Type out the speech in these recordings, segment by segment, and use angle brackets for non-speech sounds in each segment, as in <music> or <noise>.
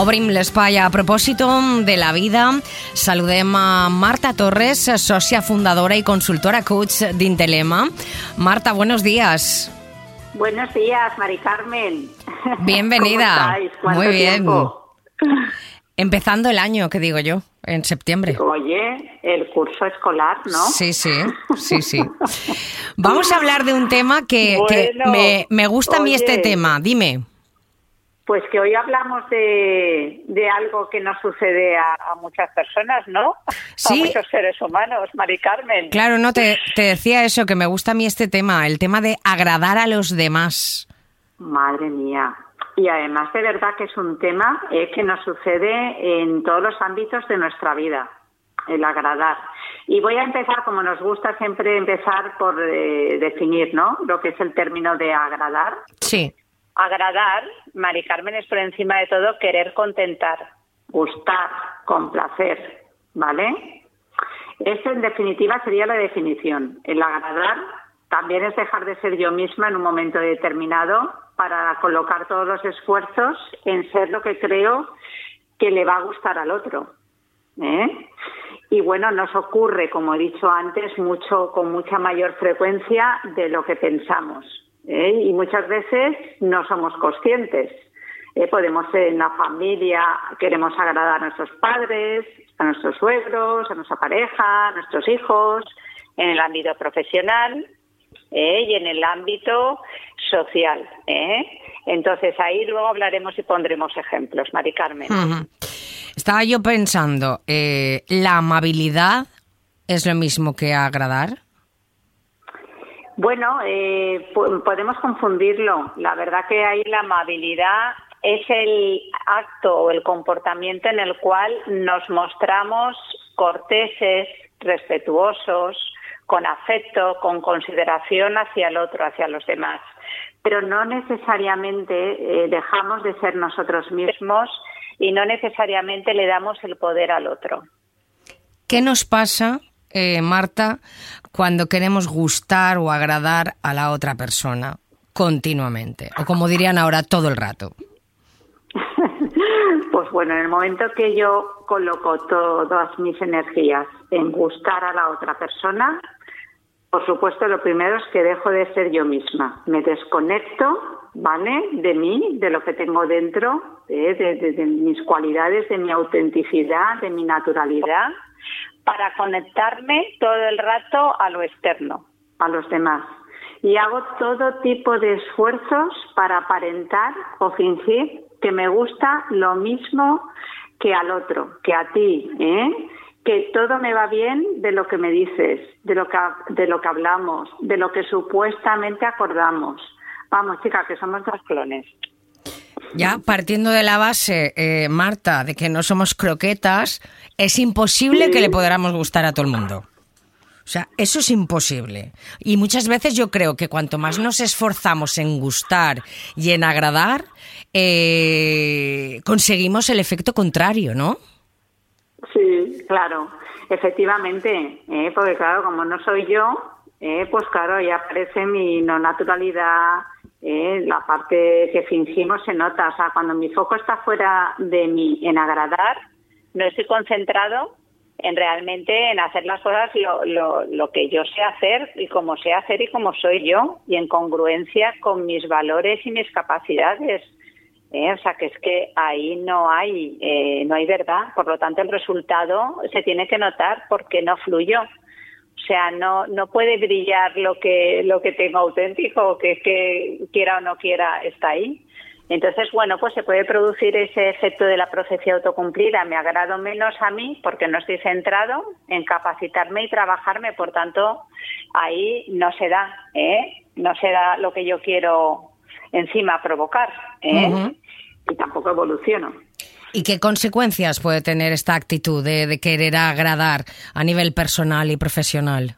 Obrim l'espai a propòsit de la vida. Saludem a Marta Torres, socia fundadora y consultora coach d'Intelema. Marta, buenos días. Buenos días, Mari Carmen. Bienvenida. Muy bien. Tiempo? Empezando el año, que digo yo, en septiembre. Oye, el curso escolar, ¿no? Sí, sí, sí, sí. Vamos a hablar de un tema que, <laughs> me, me gusta a mí este tema. Dime. Pues que hoy hablamos de, de algo que nos sucede a, a muchas personas, ¿no? Sí. A muchos seres humanos, Mari Carmen. Claro, no, te, te decía eso, que me gusta a mí este tema, el tema de agradar a los demás. Madre mía. Y además de verdad que es un tema eh, que nos sucede en todos los ámbitos de nuestra vida, el agradar. Y voy a empezar, como nos gusta siempre empezar por eh, definir, ¿no? Lo que es el término de agradar. Sí. Agradar, Mari Carmen, es por encima de todo querer contentar, gustar, complacer, ¿vale? Esa en definitiva sería la definición. El agradar también es dejar de ser yo misma en un momento determinado para colocar todos los esfuerzos en ser lo que creo que le va a gustar al otro. ¿eh? Y bueno, nos ocurre, como he dicho antes, mucho con mucha mayor frecuencia de lo que pensamos. ¿Eh? Y muchas veces no somos conscientes. ¿eh? Podemos en la familia, queremos agradar a nuestros padres, a nuestros suegros, a nuestra pareja, a nuestros hijos, en el ámbito profesional ¿eh? y en el ámbito social. ¿eh? Entonces ahí luego hablaremos y pondremos ejemplos, Mari Carmen. Estaba yo pensando, eh, ¿la amabilidad es lo mismo que agradar? Bueno, eh, po- podemos confundirlo. La verdad que ahí la amabilidad es el acto o el comportamiento en el cual nos mostramos corteses, respetuosos, con afecto, con consideración hacia el otro, hacia los demás. Pero no necesariamente eh, dejamos de ser nosotros mismos y no necesariamente le damos el poder al otro. ¿Qué nos pasa, eh, Marta, cuando queremos gustar o agradar a la otra persona continuamente? O como dirían ahora, todo el rato. <laughs> Pues bueno, en el momento que yo coloco todas mis energías en gustar a la otra persona, por supuesto lo primero es que dejo de ser yo misma. Me desconecto, ¿vale? De mí, de lo que tengo dentro, de, de- de- de mis cualidades, de mi autenticidad, de mi naturalidad, para conectarme todo el rato a lo externo, a los demás. Y hago todo tipo de esfuerzos para aparentar o fingir que me gusta lo mismo que al otro, que a ti, ¿eh? que todo me va bien de lo que me dices, de lo que, de lo que hablamos, de lo que supuestamente acordamos. Vamos, chica, que somos dos clones. Ya partiendo de la base, eh, Marta, de que no somos croquetas, es imposible que le podamos gustar a todo el mundo. O sea, eso es imposible. Y muchas veces yo creo que cuanto más nos esforzamos en gustar y en agradar, eh, conseguimos el efecto contrario, ¿no? Sí, claro, efectivamente, ¿eh? porque claro, como no soy yo, ¿eh? pues claro, ahí aparece mi no naturalidad, ¿eh? la parte que fingimos se nota, o sea, cuando mi foco está fuera de mí en agradar, no estoy concentrado en realmente en hacer las cosas lo, lo, lo que yo sé hacer y como sé hacer y como soy yo y en congruencia con mis valores y mis capacidades. ¿eh? O sea que es que ahí no hay eh, no hay verdad, por lo tanto el resultado se tiene que notar porque no fluyó. O sea, no no puede brillar lo que lo que tengo auténtico, que quiera o no quiera está ahí. Entonces, bueno, pues se puede producir ese efecto de la profecía autocumplida. Me agrado menos a mí porque no estoy centrado en capacitarme y trabajarme. Por tanto, ahí no se da, ¿eh? No se da lo que yo quiero encima provocar, ¿eh? Y tampoco evoluciono. ¿Y qué consecuencias puede tener esta actitud de, querer agradar a nivel personal y profesional?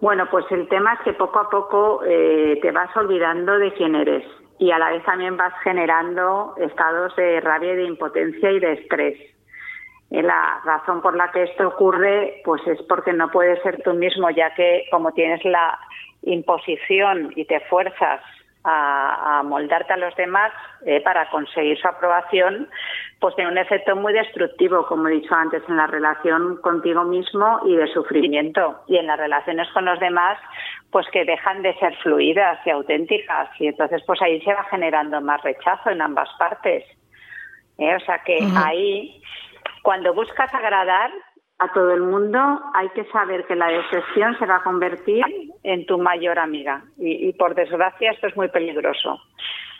Bueno, pues el tema es que poco a poco eh, te vas olvidando de quién eres y a la vez también vas generando estados de rabia de impotencia y de estrés. Eh, La razón por la que esto ocurre pues es porque no puedes ser tú mismo, ya que como tienes la imposición y te fuerzas a, moldarte a los demás eh, para conseguir su aprobación, pues tiene un efecto muy destructivo, como he dicho antes, en la relación contigo mismo y de sufrimiento. Y en las relaciones con los demás, pues que dejan de ser fluidas y auténticas. Y entonces, pues ahí se va generando más rechazo en ambas partes. ¿Eh? O sea que ahí, cuando buscas agradar, a todo el mundo, hay que saber que la decepción se va a convertir en tu mayor amiga. Y, por desgracia esto es muy peligroso.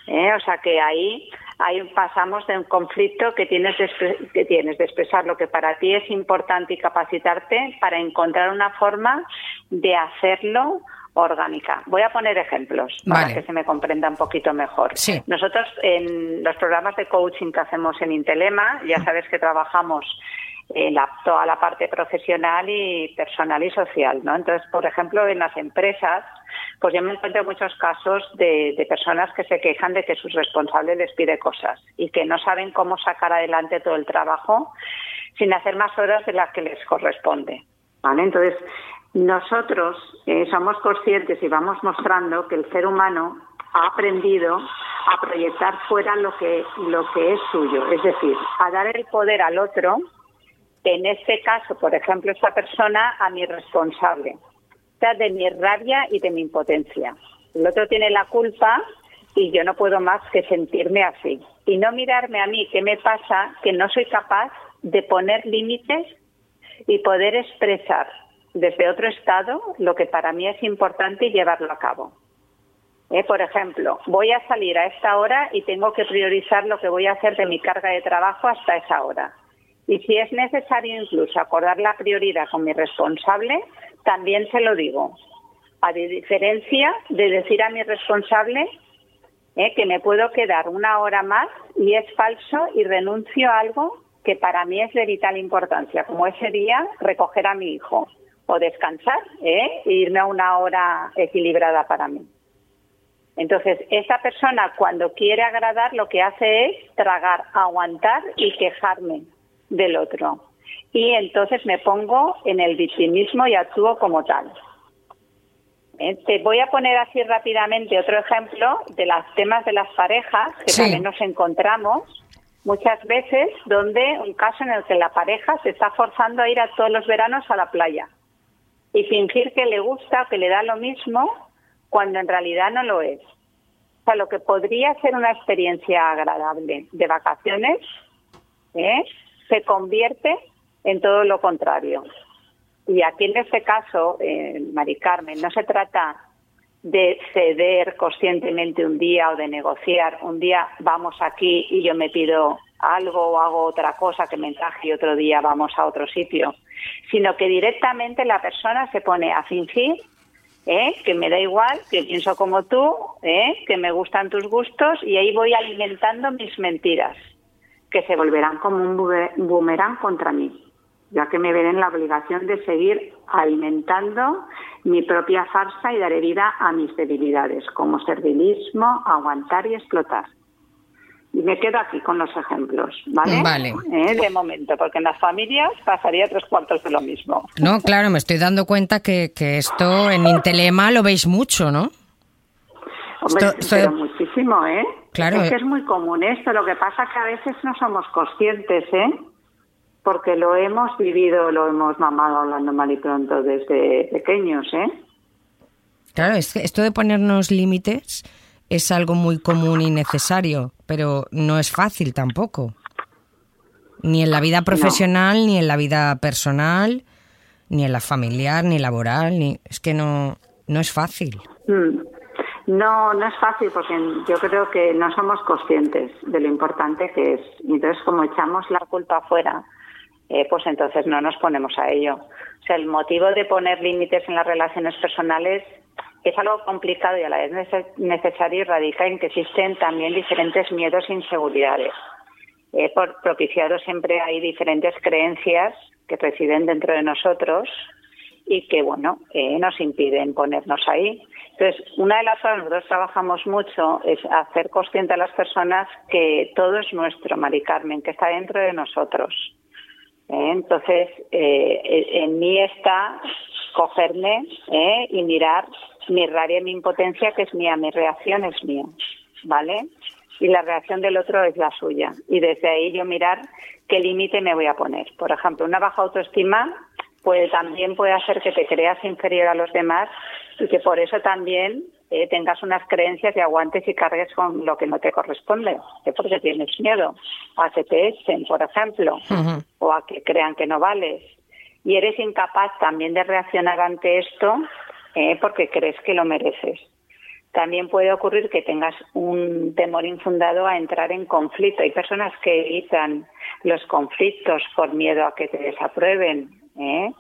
¿eh? O sea que ahí, ahí pasamos de un conflicto que tienes, de, que tienes de expresar lo que para ti es importante y capacitarte para encontrar una forma de hacerlo orgánica. Voy a poner ejemplos para que se me comprenda un poquito mejor. Nosotros en los programas de coaching que hacemos en Intelema, ya sabes que trabajamos en la, toda la parte profesional y personal y social, ¿no? Entonces, por ejemplo, en las empresas, pues yo me encuentro muchos casos de, de personas que se quejan de que sus responsables les pide cosas y que no saben cómo sacar adelante todo el trabajo sin hacer más horas de las que les corresponde, ¿vale? Entonces, nosotros eh, somos conscientes y vamos mostrando que el ser humano ha aprendido a proyectar fuera lo que, lo que es suyo, es decir, a dar el poder al otro en este caso, por ejemplo, esta persona a mi responsable, o sea, de mi rabia y de mi impotencia. El otro tiene la culpa y yo no puedo más que sentirme así. Y no mirarme a mí qué me pasa, que no soy capaz de poner límites y poder expresar desde otro estado lo que para mí es importante y llevarlo a cabo. Eh, por ejemplo, voy a salir a esta hora y tengo que priorizar lo que voy a hacer de mi carga de trabajo hasta esa hora. Y si es necesario incluso acordar la prioridad con mi responsable, también se lo digo. A diferencia de decir a mi responsable eh, que me puedo quedar una hora más y es falso y renuncio a algo que para mí es de vital importancia, como ese día recoger a mi hijo o descansar ¿eh? e irme a una hora equilibrada para mí. Entonces, esa persona cuando quiere agradar lo que hace es tragar, aguantar y quejarme del otro. Y entonces me pongo en el victimismo y actúo como tal. Eh, te voy a poner así rápidamente otro ejemplo de los temas de las parejas que también nos encontramos muchas veces donde un caso en el que la pareja se está forzando a ir a todos los veranos a la playa y fingir que le gusta, que le da lo mismo, cuando en realidad no lo es. O sea, lo que podría ser una experiencia agradable de vacaciones, ¿eh? Se convierte en todo lo contrario. Y aquí en este caso, eh, Mari Carmen, no se trata de ceder conscientemente un día o de negociar. Un día vamos aquí y yo me pido algo o hago otra cosa que me encaje y otro día vamos a otro sitio, sino que directamente la persona se pone a fingir ¿eh? que me da igual, que pienso como tú, ¿eh? que me gustan tus gustos y ahí voy alimentando mis mentiras que se volverán como un boomerang contra mí, ya que me veré en la obligación de seguir alimentando mi propia farsa y daré vida a mis debilidades, como servilismo, aguantar y explotar. Y me quedo aquí con los ejemplos, ¿vale? Vale. Eh, de momento, porque en las familias pasaría tres cuartos de lo mismo. No, claro, me estoy dando cuenta que, que esto en Intelema lo veis mucho, ¿no? Hombre, muchísimo, ¿eh? Claro. Es que es muy común esto. Lo que pasa es que a veces no somos conscientes, ¿eh? Porque lo hemos vivido, lo hemos mamado hablando mal y pronto desde pequeños, ¿eh? Claro, es que esto de ponernos límites es algo muy común y necesario, pero no es fácil tampoco. Ni en la vida profesional, ni en la vida personal, ni en la familiar, ni laboral, ni es que no no es fácil. Mm. No, no es fácil porque yo creo que no somos conscientes de lo importante que es. Entonces, como echamos la culpa afuera, eh, pues entonces no nos ponemos a ello. O sea, el motivo de poner límites en las relaciones personales es algo complicado y a la vez necesario y radica en que existen también diferentes miedos e inseguridades. Por propiciado siempre hay diferentes creencias que residen dentro de nosotros y que, bueno, eh, nos impiden ponernos ahí. Entonces, una de las cosas que nosotros trabajamos mucho es hacer consciente a las personas que todo es nuestro, Mari Carmen, que está dentro de nosotros. ¿Eh? Entonces, eh, en mí está cogerme ¿eh? y mirar mi rabia mi impotencia, que es mía, mi reacción es mía, ¿vale? Y la reacción del otro es la suya. Y desde ahí yo mirar qué límite me voy a poner. Por ejemplo, una baja autoestima pues también puede hacer que te creas inferior a los demás y que por eso también eh, tengas unas creencias y aguantes y cargues con lo que no te corresponde, que porque tienes miedo a que te echen, por ejemplo, o a que crean que no vales. Y eres incapaz también de reaccionar ante esto eh, porque crees que lo mereces. También puede ocurrir que tengas un temor infundado a entrar en conflicto. Hay personas que evitan los conflictos por miedo a que te desaprueben. ¿Eh?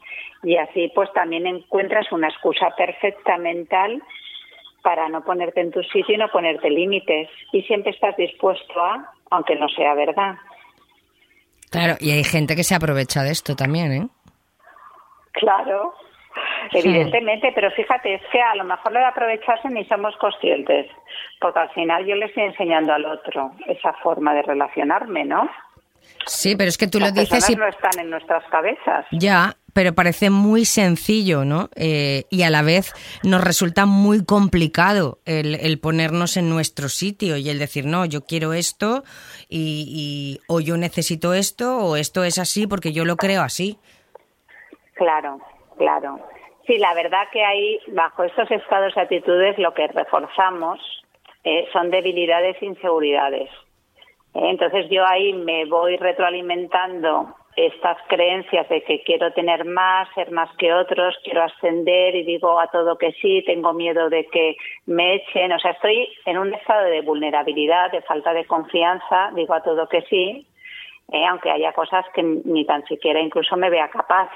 Y así pues también encuentras una excusa perfecta mental para no ponerte en tu sitio y no ponerte límites. Y siempre estás dispuesto a, aunque no sea verdad. Claro, y hay gente que se aprovecha de esto también, ¿eh? Claro, evidentemente, pero fíjate, es que a lo mejor lo de aprovecharse ni somos conscientes, porque al final yo le estoy enseñando al otro esa forma de relacionarme, ¿no? Sí, pero es que tú lo dices y no están en nuestras cabezas. Ya, pero parece muy sencillo, ¿no? Eh, y a la vez nos resulta muy complicado el, ponernos en nuestro sitio y el decir, no, yo quiero esto y, o yo necesito esto o esto es así porque yo lo creo así. Claro, claro. Sí, la verdad que ahí, bajo estos estados y actitudes, lo que reforzamos eh, son debilidades e inseguridades. Eh, entonces yo ahí me voy retroalimentando estas creencias de que quiero tener más, ser más que otros, quiero ascender y digo a todo que sí, tengo miedo de que me echen, o sea, estoy en un estado de vulnerabilidad, de falta de confianza, digo a todo que sí, eh, aunque haya cosas que ni tan siquiera incluso me vea capaz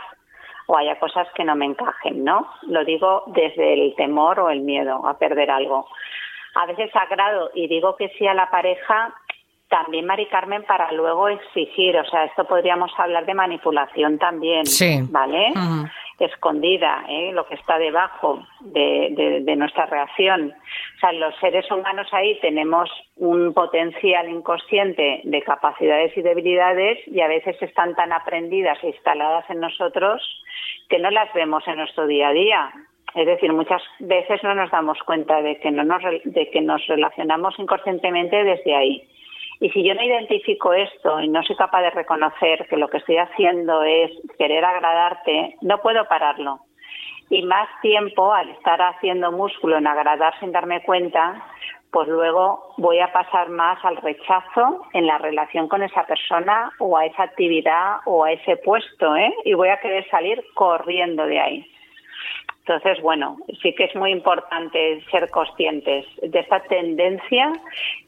o haya cosas que no me encajen, ¿no? Lo digo desde el temor o el miedo a perder algo. A veces agrado y digo que sí a la pareja también, Mari Carmen, para luego exigir, o sea, esto podríamos hablar de manipulación también, ¿vale? Escondida, ¿eh? lo que está debajo de, de, nuestra reacción. O sea, los seres humanos ahí tenemos un potencial inconsciente de capacidades y debilidades y a veces están tan aprendidas e instaladas en nosotros que no las vemos en nuestro día a día. Es decir, muchas veces no nos damos cuenta de que, no nos, de que nos relacionamos inconscientemente desde ahí. Y si yo no identifico esto y no soy capaz de reconocer que lo que estoy haciendo es querer agradarte, no puedo pararlo. Y más tiempo, al estar haciendo músculo en agradar sin darme cuenta, pues luego voy a pasar más al rechazo en la relación con esa persona o a esa actividad o a ese puesto, ¿eh? Y voy a querer salir corriendo de ahí. Entonces, bueno, sí que es muy importante ser conscientes de esta tendencia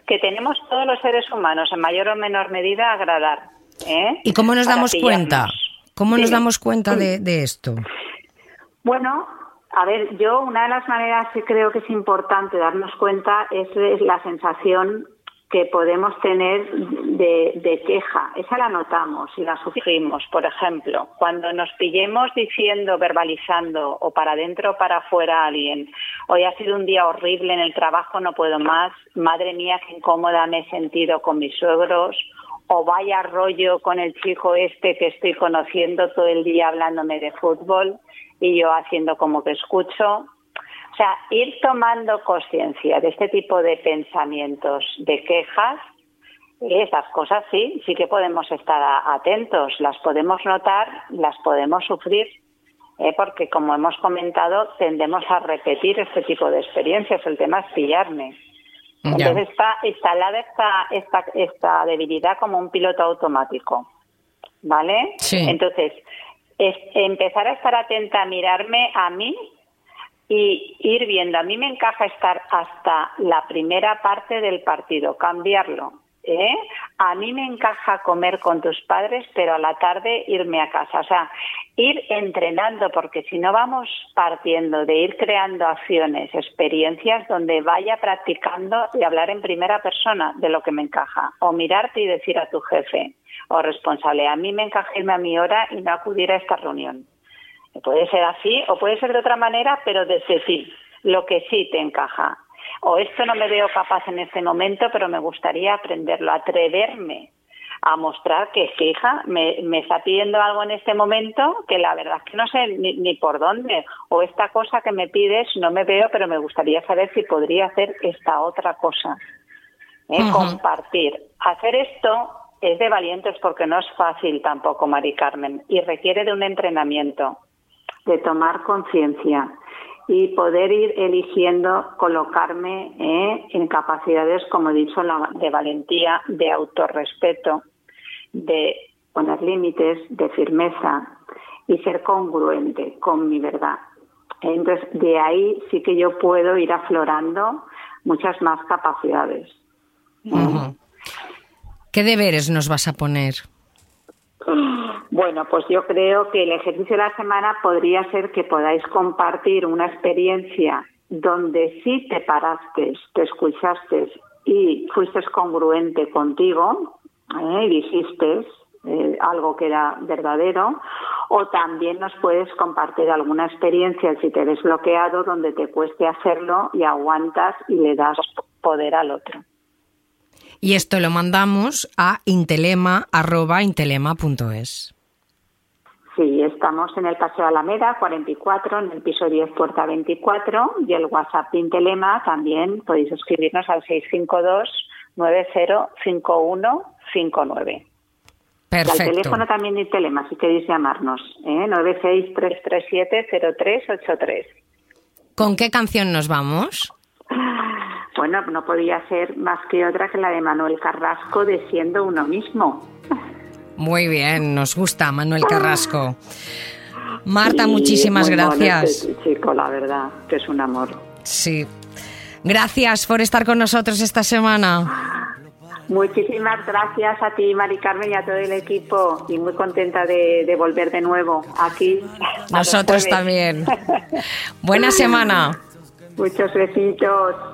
que tenemos todos los seres humanos, en mayor o menor medida, a agradar. ¿eh? ¿Y cómo nos damos cuenta? ¿Cómo nos damos cuenta de, de esto? Bueno, a ver, yo una de las maneras que creo que es importante darnos cuenta es, es la sensación que podemos tener de, queja. Esa la notamos y la sufrimos. Por ejemplo, cuando nos pillemos diciendo, verbalizando o para adentro o para afuera a alguien, hoy ha sido un día horrible en el trabajo, no puedo más, madre mía, qué incómoda me he sentido con mis suegros, o vaya rollo con el chico este que estoy conociendo todo el día hablándome de fútbol y yo haciendo como que escucho, o sea, ir tomando conciencia de este tipo de pensamientos, de quejas, esas cosas sí, sí que podemos estar atentos, las podemos notar, las podemos sufrir, ¿eh? porque como hemos comentado, tendemos a repetir este tipo de experiencias, el tema es pillarme. Entonces está instalada esta, esta, esta debilidad como un piloto automático, ¿vale? Entonces, es empezar a estar atenta a mirarme a mí y ir viendo. A mí me encaja estar hasta la primera parte del partido, cambiarlo. ¿eh? A mí me encaja comer con tus padres, pero a la tarde irme a casa. O sea, ir entrenando, porque si no vamos partiendo de ir creando acciones, experiencias donde vaya practicando y hablar en primera persona de lo que me encaja. O mirarte y decir a tu jefe o responsable, a mí me encaja irme a mi hora y no acudir a esta reunión. Puede ser así o puede ser de otra manera, pero desde sí, lo que sí te encaja. O esto no me veo capaz en este momento, pero me gustaría aprenderlo, atreverme a mostrar que fija, me, me está pidiendo algo en este momento que la verdad es que no sé ni, ni, por dónde, o esta cosa que me pides no me veo, pero me gustaría saber si podría hacer esta otra cosa. ¿eh? Compartir. Hacer esto es de valientes porque no es fácil tampoco, Mari Carmen, y requiere de un entrenamiento, de tomar conciencia y poder ir eligiendo colocarme ¿eh? en capacidades, como he dicho, de valentía, de autorrespeto, de poner límites, de firmeza y ser congruente con mi verdad. Entonces, de ahí sí que yo puedo ir aflorando muchas más capacidades. ¿Qué deberes nos vas a poner? Bueno, pues yo creo que el ejercicio de la semana podría ser que podáis compartir una experiencia donde sí te paraste, te escuchaste y fuiste congruente contigo ¿eh? y dijiste eh, algo que era verdadero, o también nos puedes compartir alguna experiencia si te ves bloqueado donde te cueste hacerlo y aguantas y le das poder al otro. Y esto lo mandamos a intelema.intelema.es. Sí, estamos en el Paseo Alameda 44, en el piso 10, puerta 24, y el WhatsApp de Intelema también podéis escribirnos al 652 905159. Perfecto. al teléfono también de Intelema, si queréis llamarnos, ¿eh? 963370383. ¿Con qué canción nos vamos? <laughs> Bueno, no podía ser más que otra que la de Manuel Carrasco de Siendo uno mismo. Muy bien, nos gusta Manuel Carrasco. Marta, muchísimas gracias. Este chico, la verdad, que es un amor. Sí. Gracias por estar con nosotros esta semana. Muchísimas gracias a ti, Mari Carmen, y a todo el equipo. Y muy contenta de, de volver de nuevo aquí. Nosotros también. <laughs> Buena semana. Muchos besitos.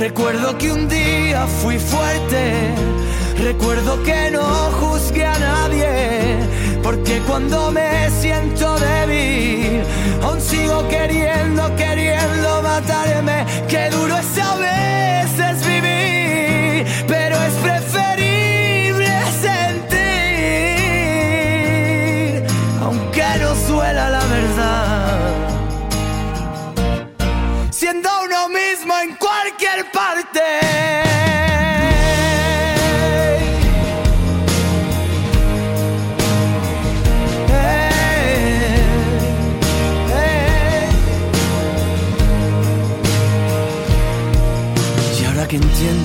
Recuerdo que un día fui fuerte, recuerdo que no juzgué a nadie, porque cuando me siento débil, aún sigo queriendo, queriendo matarme, qué duro es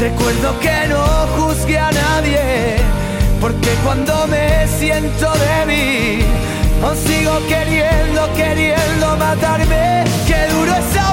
recuerdo que no juzgué a nadie, porque cuando me siento débil, aún sigo queriendo, queriendo matarme. Qué duro es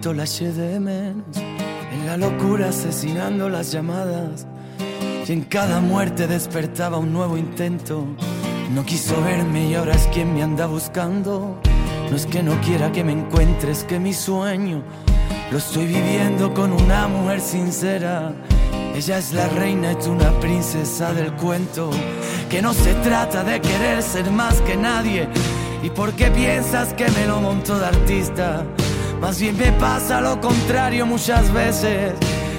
cuánto la eché de menos. En la locura asesinando las llamadas. Y en cada muerte despertaba un nuevo intento. No quiso verme y ahora es quien me anda buscando. No es que no quiera que me encuentres, que mi sueño lo estoy viviendo con una mujer sincera. Ella es la reina tú una princesa del cuento. Que no se trata de querer ser más que nadie. ¿Y por qué piensas que me lo monto de artista? Más bien me pasa lo contrario muchas veces.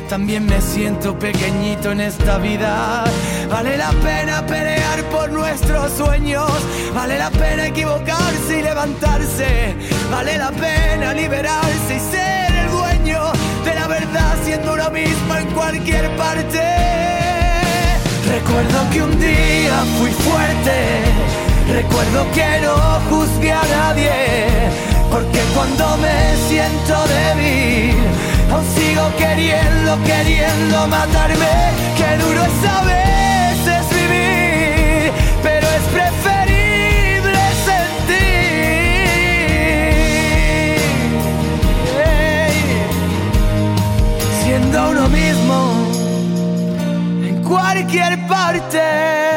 También me siento pequeñito en esta vida. Vale la pena pelear por nuestros sueños. Vale la pena equivocarse y levantarse. Vale la pena liberarse y ser el dueño de la verdad siendo uno mismo en cualquier parte. Recuerdo que un día fui fuerte. Recuerdo que no juzgué a nadie. Porque cuando me siento débil, aún sigo queriendo, queriendo matarme. Qué duro es a veces vivir, pero es preferible sentir. Siendo uno mismo en cualquier parte.